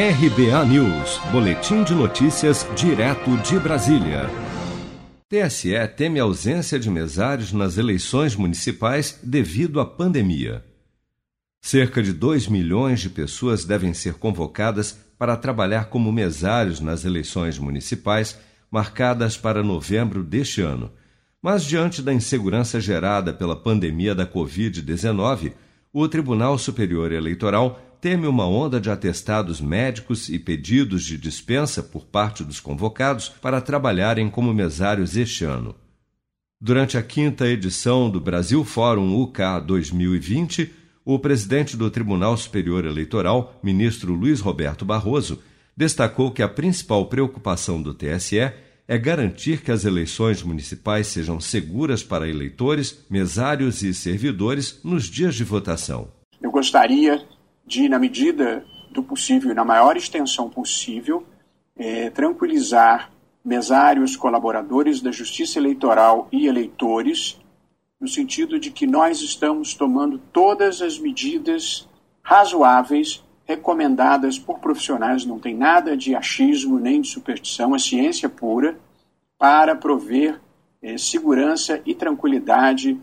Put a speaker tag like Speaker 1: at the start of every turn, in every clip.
Speaker 1: RBA News, Boletim de Notícias, direto de Brasília. TSE teme ausência de mesários nas eleições municipais devido à pandemia. Cerca de 2 milhões de pessoas devem ser convocadas para trabalhar como mesários nas eleições municipais marcadas para novembro deste ano. Mas, diante da insegurança gerada pela pandemia da Covid-19, o Tribunal Superior Eleitoral teme uma onda de atestados médicos e pedidos de dispensa por parte dos convocados para trabalharem como mesários este ano. Durante a quinta edição do Brasil Fórum UK 2020, o presidente do Tribunal Superior Eleitoral, ministro Luiz Roberto Barroso, destacou que a principal preocupação do TSE é garantir que as eleições municipais sejam seguras para eleitores, mesários e servidores nos dias de votação.
Speaker 2: Eu gostaria de, na medida do possível na maior extensão possível, é, tranquilizar mesários, colaboradores da Justiça Eleitoral e eleitores, no sentido de que nós estamos tomando todas as medidas razoáveis recomendadas por profissionais, não tem nada de achismo nem de superstição, é ciência pura, para prover é, segurança e tranquilidade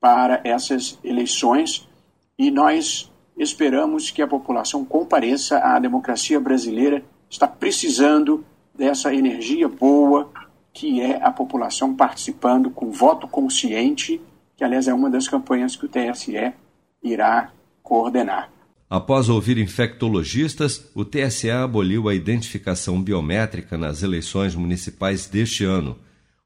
Speaker 2: para essas eleições. E nós Esperamos que a população compareça. A democracia brasileira está precisando dessa energia boa que é a população participando com voto consciente, que aliás é uma das campanhas que o TSE irá coordenar.
Speaker 1: Após ouvir infectologistas, o TSE aboliu a identificação biométrica nas eleições municipais deste ano.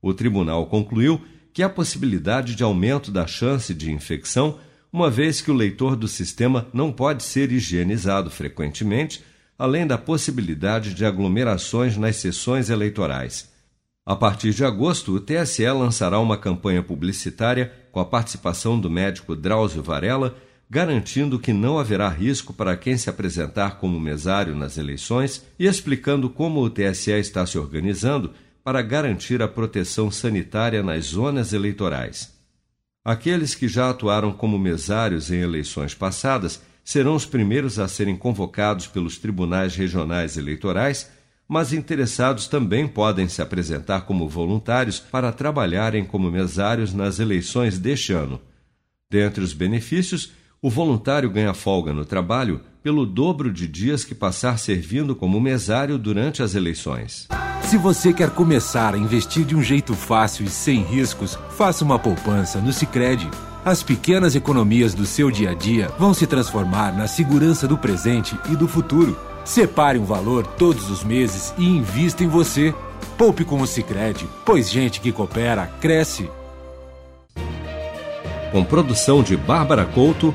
Speaker 1: O tribunal concluiu que a possibilidade de aumento da chance de infecção uma vez que o leitor do sistema não pode ser higienizado frequentemente, além da possibilidade de aglomerações nas sessões eleitorais. A partir de agosto, o TSE lançará uma campanha publicitária com a participação do médico Drauzio Varela, garantindo que não haverá risco para quem se apresentar como mesário nas eleições e explicando como o TSE está se organizando para garantir a proteção sanitária nas zonas eleitorais. Aqueles que já atuaram como mesários em eleições passadas serão os primeiros a serem convocados pelos tribunais regionais eleitorais, mas interessados também podem se apresentar como voluntários para trabalharem como mesários nas eleições deste ano. Dentre os benefícios, o voluntário ganha folga no trabalho pelo dobro de dias que passar servindo como mesário durante as eleições.
Speaker 3: Se você quer começar a investir de um jeito fácil e sem riscos, faça uma poupança no Sicredi. As pequenas economias do seu dia a dia vão se transformar na segurança do presente e do futuro. Separe um valor todos os meses e invista em você. Poupe com o Sicredi, pois gente que coopera cresce.
Speaker 1: Com produção de Bárbara Couto,